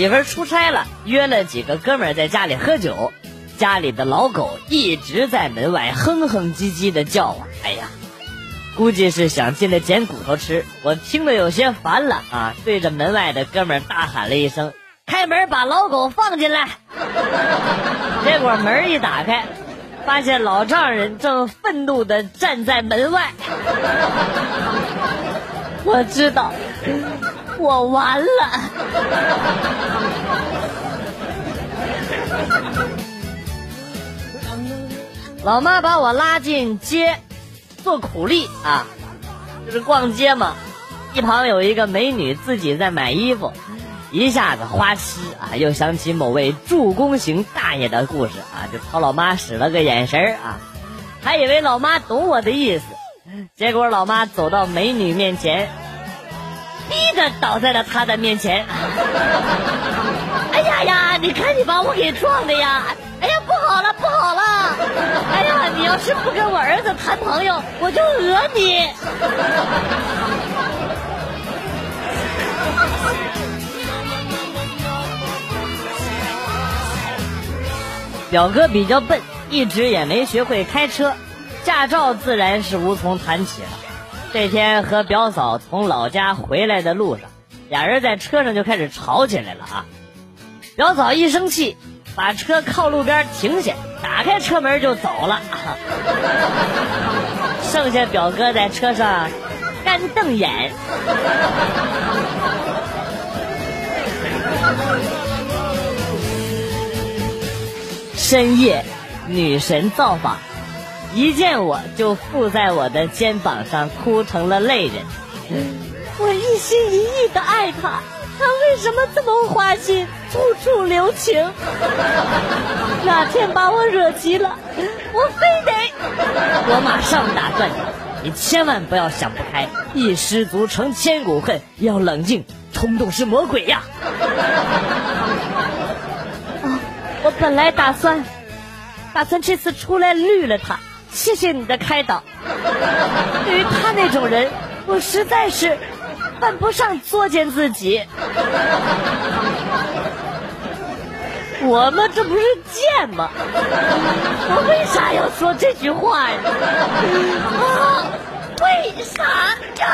媳妇儿出差了，约了几个哥们儿在家里喝酒，家里的老狗一直在门外哼哼唧唧的叫啊！哎呀，估计是想进来捡骨头吃。我听得有些烦了啊，对着门外的哥们儿大喊了一声：“开门，把老狗放进来！”结果门一打开，发现老丈人正愤怒的站在门外。我知道。我完了！老妈把我拉进街做苦力啊，就是逛街嘛。一旁有一个美女自己在买衣服，一下子花痴啊，又想起某位助攻型大爷的故事啊，就朝老妈使了个眼神啊，还以为老妈懂我的意思，结果老妈走到美女面前。倒在了他的面前。哎呀呀！你看你把我给撞的呀！哎呀，不好了，不好了！哎呀，你要是不跟我儿子谈朋友，我就讹你。表哥比较笨，一直也没学会开车，驾照自然是无从谈起了。这天和表嫂从老家回来的路上，俩人在车上就开始吵起来了啊！表嫂一生气，把车靠路边停下，打开车门就走了。剩下表哥在车上干瞪眼。深夜，女神造访。一见我就附在我的肩膀上，哭成了泪人。我一心一意的爱他，他为什么这么花心，处处留情？哪天把我惹急了，我非得 我马上打断你，你千万不要想不开，一失足成千古恨，要冷静，冲动是魔鬼呀！哦，我本来打算，打算这次出来绿了他。谢谢你的开导。对于他那种人，我实在是犯不上作践自己。我们这不是贱吗？我为啥要说这句话呀？啊，为啥呀？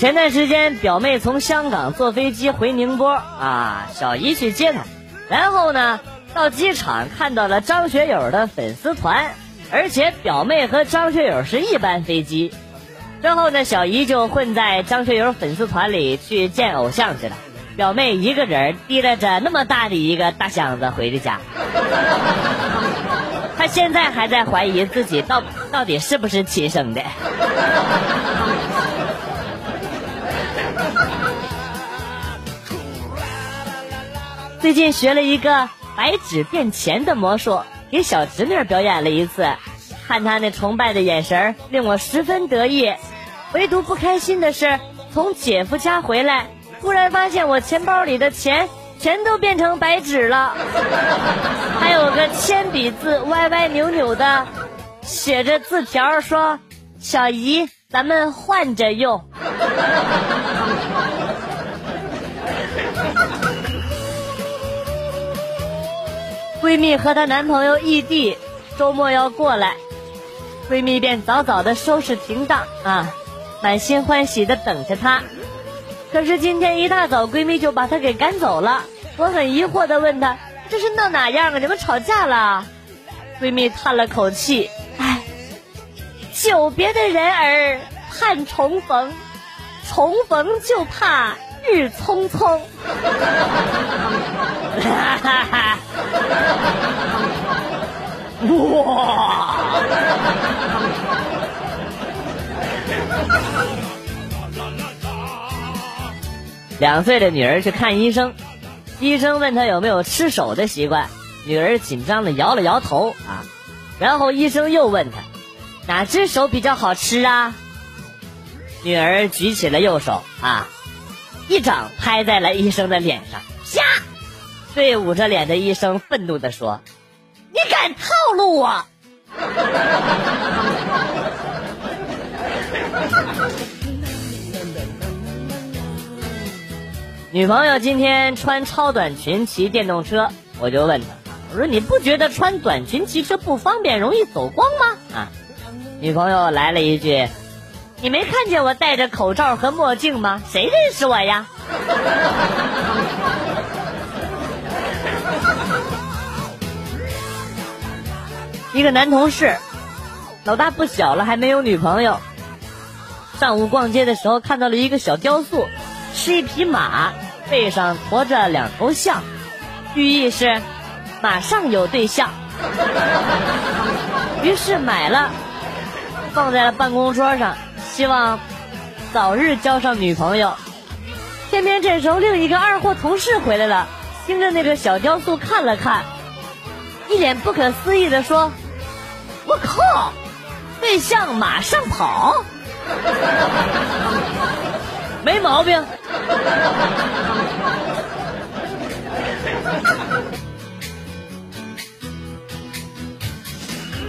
前段时间，表妹从香港坐飞机回宁波啊，小姨去接她，然后呢，到机场看到了张学友的粉丝团，而且表妹和张学友是一班飞机，之后呢，小姨就混在张学友粉丝团里去见偶像去了，表妹一个人提拉着那么大的一个大箱子回的家，她现在还在怀疑自己到到底是不是亲生的。最近学了一个白纸变钱的魔术，给小侄女表演了一次，看她那崇拜的眼神令我十分得意。唯独不开心的是，从姐夫家回来，突然发现我钱包里的钱全都变成白纸了，还有个铅笔字歪歪扭扭的，写着字条说：“小姨，咱们换着用。”闺蜜和她男朋友异地，周末要过来，闺蜜便早早的收拾停当啊，满心欢喜的等着他。可是今天一大早，闺蜜就把他给赶走了。我很疑惑的问她：“这是闹哪样啊？你们吵架了？”闺蜜叹了口气：“唉，久别的人儿盼重逢，重逢就怕日匆匆。”！哇！两岁的女儿去看医生，医生问她有没有吃手的习惯，女儿紧张的摇了摇头啊。然后医生又问她，哪只手比较好吃啊？女儿举起了右手啊，一掌拍在了医生的脸上，啪！对捂着脸的医生愤怒地说：“你敢套路我！” 女朋友今天穿超短裙骑电动车，我就问她：“我说你不觉得穿短裙骑车不方便，容易走光吗？”啊，女朋友来了一句：“你没看见我戴着口罩和墨镜吗？谁认识我呀？”一个男同事，老大不小了还没有女朋友。上午逛街的时候看到了一个小雕塑。是一匹马，背上驮着两头象，寓意是马上有对象。于是买了，放在了办公桌上，希望早日交上女朋友。偏偏这时候另一个二货同事回来了，盯着那个小雕塑看了看，一脸不可思议的说：“我靠，对象马上跑。”没毛病。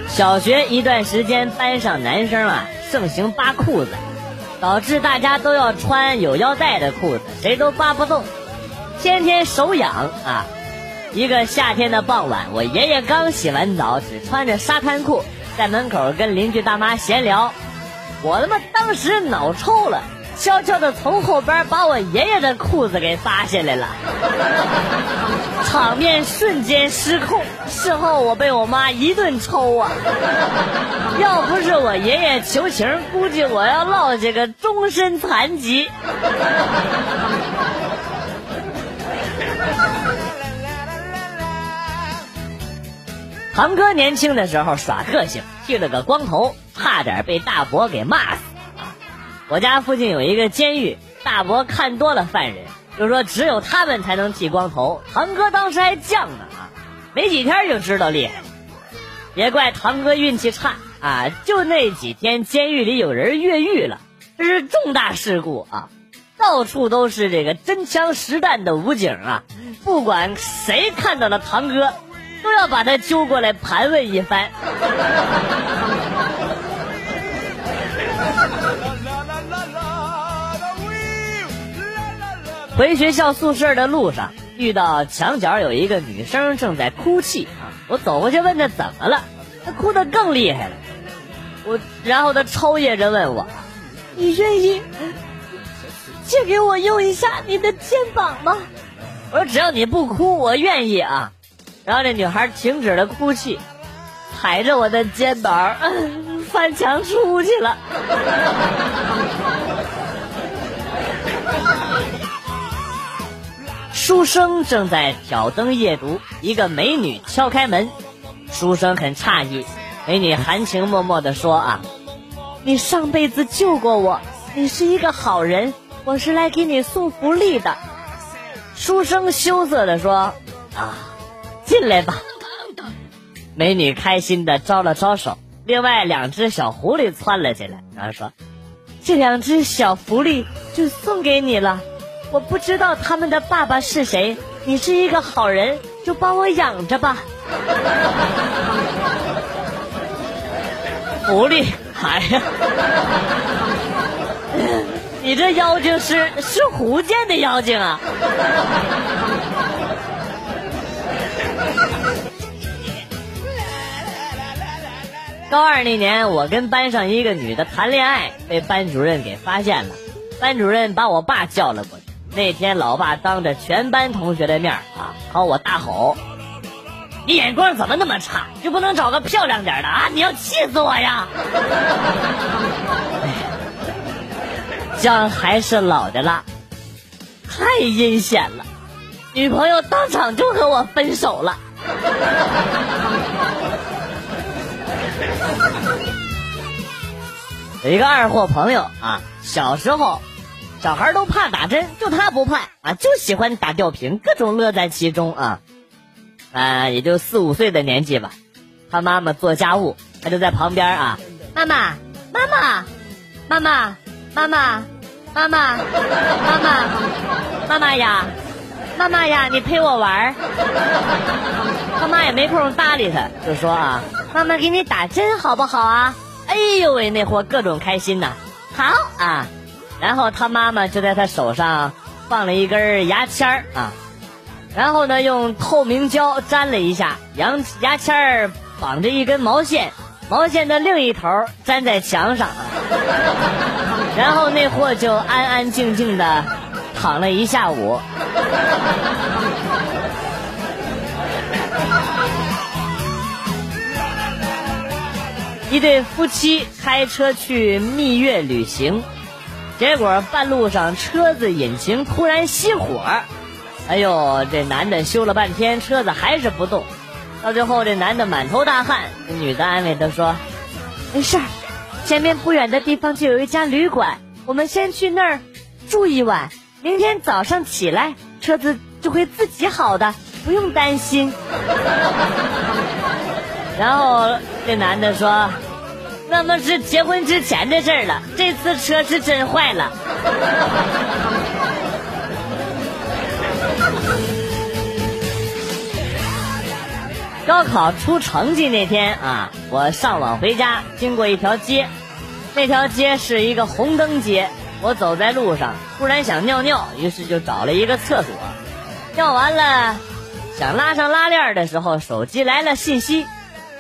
小学一段时间，班上男生啊盛行扒裤子，导致大家都要穿有腰带的裤子，谁都扒不动，天天手痒啊！一个夏天的傍晚，我爷爷刚洗完澡，只穿着沙滩裤，在门口跟邻居大妈闲聊，我他妈当时脑抽了。悄悄的从后边把我爷爷的裤子给扒下来了，场面瞬间失控。事后我被我妈一顿抽啊！要不是我爷爷求情，估计我要落下个终身残疾。堂哥年轻的时候耍个性，剃了个光头，差点被大伯给骂死。我家附近有一个监狱，大伯看多了犯人，就说只有他们才能剃光头。堂哥当时还犟呢啊，没几天就知道厉害了。别怪堂哥运气差啊，就那几天监狱里有人越狱了，这是重大事故啊，到处都是这个真枪实弹的武警啊，不管谁看到了堂哥，都要把他揪过来盘问一番。回学校宿舍的路上，遇到墙角有一个女生正在哭泣啊！我走过去问她怎么了，她哭得更厉害了。我然后她抽噎着问我：“你愿意借给我用一下你的肩膀吗？”我说：“只要你不哭，我愿意啊。”然后这女孩停止了哭泣，踩着我的肩膀翻墙出去了。书生正在挑灯夜读，一个美女敲开门，书生很诧异，美女含情脉脉地说：“啊，你上辈子救过我，你是一个好人，我是来给你送福利的。”书生羞涩地说：“啊，进来吧。”美女开心地招了招手，另外两只小狐狸窜了进来，然后说：“这两只小狐狸就送给你了。”我不知道他们的爸爸是谁，你是一个好人，就帮我养着吧。狐狸，哎呀，你这妖精是是狐见的妖精啊！高二那年，我跟班上一个女的谈恋爱，被班主任给发现了，班主任把我爸叫了过来。那天，老爸当着全班同学的面啊，朝我大吼：“你眼光怎么那么差？就不能找个漂亮点的啊？你要气死我呀！”姜还是老的辣，太阴险了。女朋友当场就和我分手了。有一个二货朋友啊，小时候。小孩都怕打针，就他不怕啊，就喜欢打吊瓶，各种乐在其中啊。啊，也就四五岁的年纪吧。他妈妈做家务，他就在旁边啊。妈妈，妈妈，妈妈，妈妈，妈妈，妈妈，妈妈呀，妈妈呀，你陪我玩他妈也没空搭理他，就说啊，妈妈给你打针好不好啊？哎呦喂，那货各种开心呐！好啊，然后他妈妈就在他手上放了一根牙签儿啊，然后呢用透明胶粘了一下，牙牙签儿绑着一根毛线，毛线的另一头粘在墙上，然后那货就安安静静的躺了一下午。一对夫妻开车去蜜月旅行，结果半路上车子引擎突然熄火，哎呦，这男的修了半天车子还是不动，到最后这男的满头大汗，这女的安慰他说：“没事儿，前面不远的地方就有一家旅馆，我们先去那儿住一晚，明天早上起来车子就会自己好的，不用担心。”然后这男的说：“那么是结婚之前的事儿了，这次车是真坏了。”高考出成绩那天啊，我上网回家，经过一条街，那条街是一个红灯街。我走在路上，突然想尿尿，于是就找了一个厕所，尿完了，想拉上拉链的时候，手机来了信息。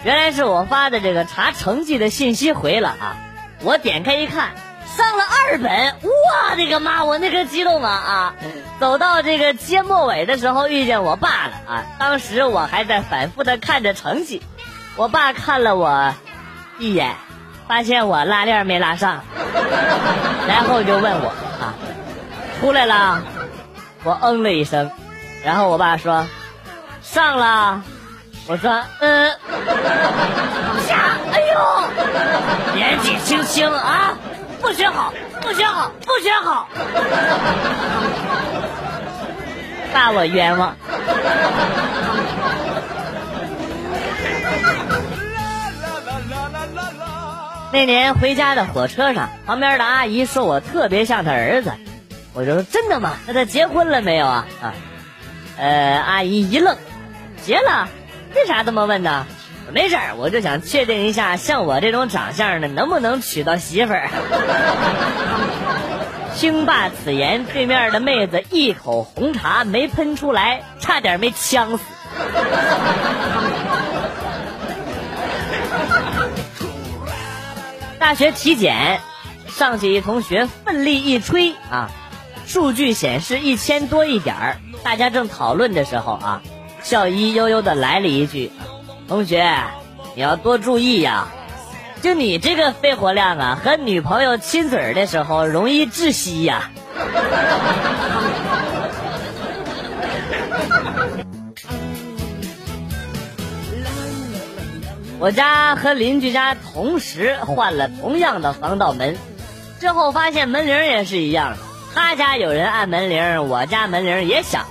原来是我发的这个查成绩的信息回了啊！我点开一看，上了二本，我的个妈！我那个激动啊啊！走到这个街末尾的时候，遇见我爸了啊！当时我还在反复的看着成绩，我爸看了我一眼，发现我拉链没拉上，然后就问我啊，出来了？我嗯了一声，然后我爸说，上了。我说，嗯，下，哎呦，年纪轻轻啊，不学好，不学好，不学好，爸我冤枉。那年回家的火车上，旁边的阿姨说我特别像她儿子，我说真的吗？那他结婚了没有啊？啊，呃，阿姨一愣，结了。为啥这么问呢？没事儿，我就想确定一下，像我这种长相的能不能娶到媳妇儿。听罢此言，对面的妹子一口红茶没喷出来，差点没呛死。大学体检，上去一同学奋力一吹啊，数据显示一千多一点儿。大家正讨论的时候啊。校医悠悠的来了一句：“同学，你要多注意呀！就你这个肺活量啊，和女朋友亲嘴的时候容易窒息呀。”我家和邻居家同时换了同样的防盗门，之后发现门铃也是一样，他家有人按门铃，我家门铃也响。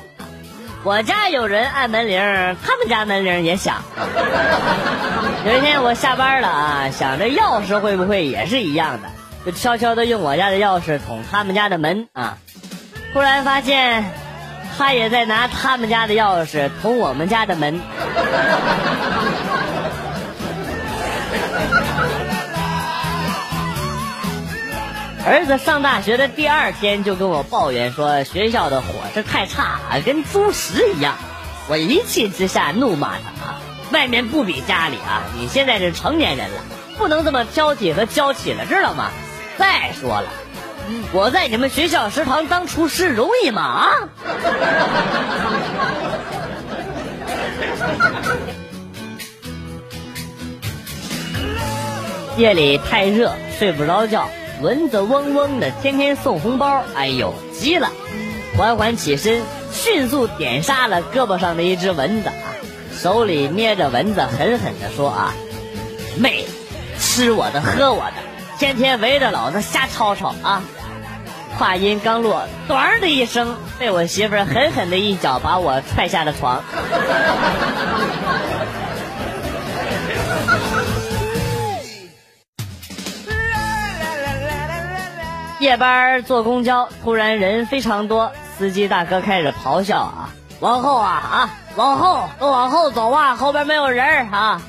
我家有人按门铃，他们家门铃也响。有一天我下班了啊，想着钥匙会不会也是一样的，就悄悄的用我家的钥匙捅他们家的门啊。突然发现，他也在拿他们家的钥匙捅我们家的门。儿子上大学的第二天就跟我抱怨说学校的伙食太差，跟猪食一样。我一气之下怒骂他啊，外面不比家里啊！你现在是成年人了，不能这么挑剔和娇气了，知道吗？再说了，我在你们学校食堂当厨师容易吗？啊！夜里太热，睡不着觉。蚊子嗡嗡的，天天送红包，哎呦，急了！缓缓起身，迅速点杀了胳膊上的一只蚊子啊，手里捏着蚊子，狠狠地说：“啊，妹，吃我的，喝我的，天天围着老子瞎吵吵啊！”话音刚落，咣的一声，被我媳妇狠狠的一脚把我踹下了床。夜班坐公交，突然人非常多，司机大哥开始咆哮啊！往后啊啊，往后都往后走啊，后边没有人啊！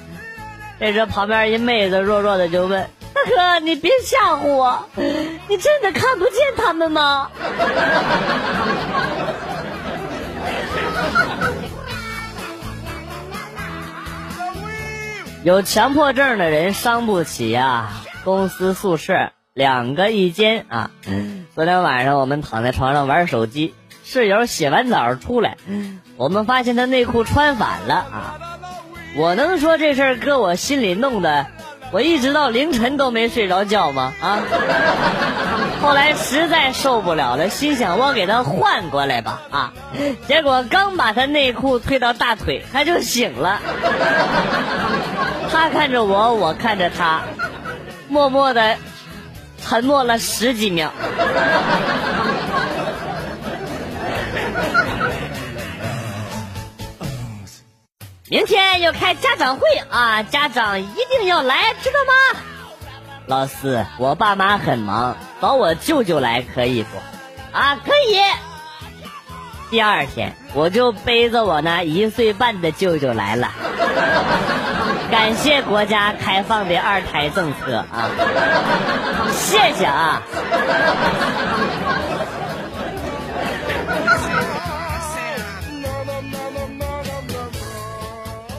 这时旁边一妹子弱弱的就问：“大哥，你别吓唬我，你真的看不见他们吗？”有强迫症的人伤不起呀！公司宿舍两个一间啊。昨天晚上我们躺在床上玩手机，室友洗完澡出来，我们发现他内裤穿反了啊！我能说这事儿搁我心里弄的，我一直到凌晨都没睡着觉吗？啊！后来实在受不了了，心想我给他换过来吧啊！结果刚把他内裤推到大腿，他就醒了。他看着我，我看着他，默默的沉默了十几秒。明天要开家长会啊，家长一定要来，知道吗？老师，我爸妈很忙，找我舅舅来可以不？啊，可以。第二天，我就背着我那一岁半的舅舅来了。感谢国家开放的二胎政策啊！谢谢啊！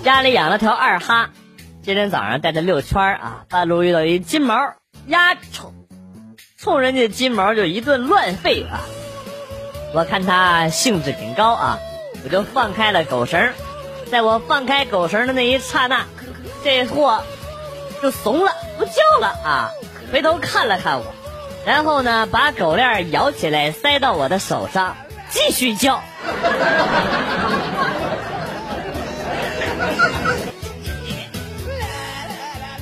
家里养了条二哈，今天早上带它遛圈啊，半路遇到一金毛，丫冲冲人家金毛就一顿乱吠啊！我看它兴致挺高啊，我就放开了狗绳，在我放开狗绳的那一刹那。这货就怂了，不叫了啊！回头看了看我，然后呢，把狗链摇起来塞到我的手上，继续叫。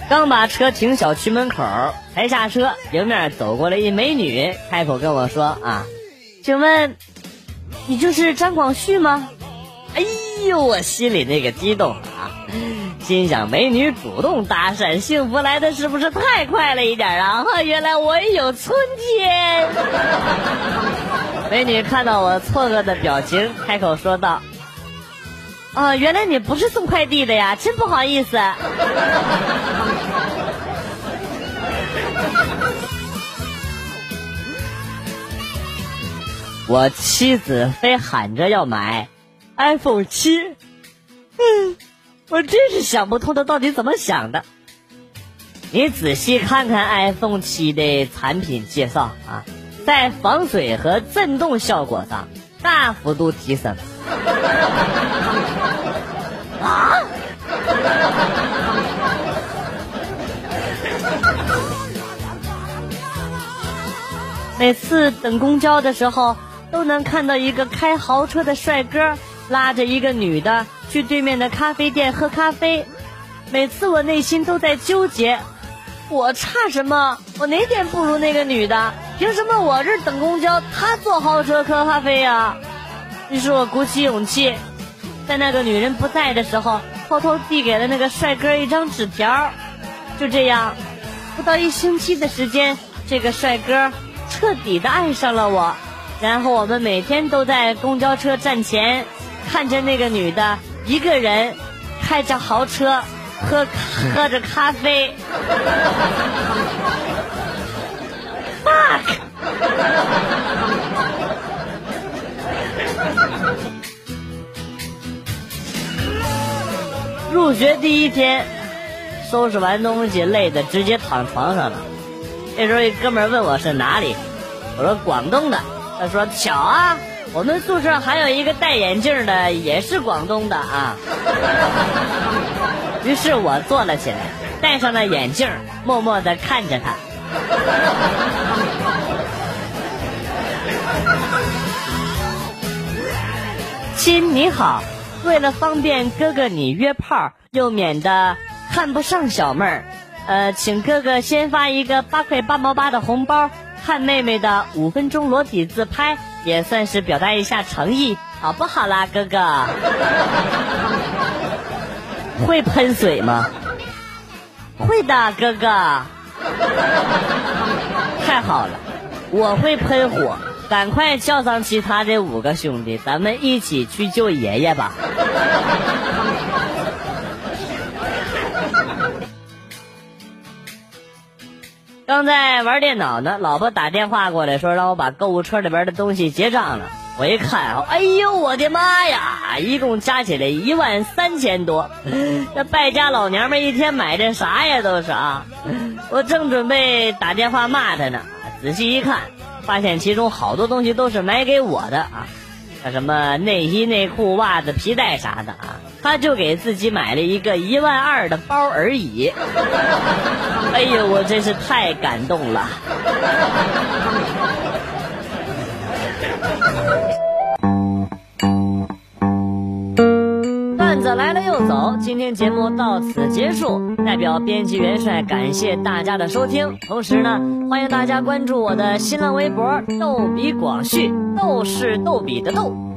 刚把车停小区门口，才下车，迎面走过来一美女，开口跟我说：“啊，请问你就是张广旭吗？”哎呦，我心里那个激动啊！心想，美女主动搭讪，幸福来的是不是太快了一点啊？哈原来我也有春天。美女看到我错愕的表情，开口说道：“啊，原来你不是送快递的呀，真不好意思。”我妻子非喊着要买 iPhone 七，嗯。我真是想不通他到底怎么想的。你仔细看看 iPhone 七的产品介绍啊，在防水和震动效果上大幅度提升。啊！每次等公交的时候，都能看到一个开豪车的帅哥拉着一个女的。去对面的咖啡店喝咖啡，每次我内心都在纠结，我差什么？我哪点不如那个女的？凭什么我这等公交，她坐豪车喝咖啡呀？于是我鼓起勇气，在那个女人不在的时候，偷偷递给了那个帅哥一张纸条。就这样，不到一星期的时间，这个帅哥彻底的爱上了我。然后我们每天都在公交车站前，看着那个女的。一个人开着豪车，喝 喝着咖啡。fuck。入学第一天，收拾完东西累的直接躺床上了。这时候一哥们问我是哪里，我说广东的。他说巧啊。我们宿舍还有一个戴眼镜的，也是广东的啊。于是我坐了起来，戴上了眼镜，默默的看着他。亲你好，为了方便哥哥你约炮，又免得看不上小妹儿，呃，请哥哥先发一个八块八毛八的红包，看妹妹的五分钟裸体自拍。也算是表达一下诚意，好不好啦，哥哥？会喷水吗？会的，哥哥。太好了，我会喷火，赶快叫上其他的五个兄弟，咱们一起去救爷爷吧。刚在玩电脑呢，老婆打电话过来，说让我把购物车里边的东西结账了。我一看，哎呦我的妈呀，一共加起来一万三千多。这败家老娘们一天买的啥呀都是啊！我正准备打电话骂她呢，仔细一看，发现其中好多东西都是买给我的啊，像什么内衣、内裤、袜子、皮带啥的啊。他就给自己买了一个一万二的包而已。哎呦，我真是太感动了。段子来了又走，今天节目到此结束。代表编辑元帅感谢大家的收听，同时呢，欢迎大家关注我的新浪微博“逗比广旭”，逗是逗比的逗，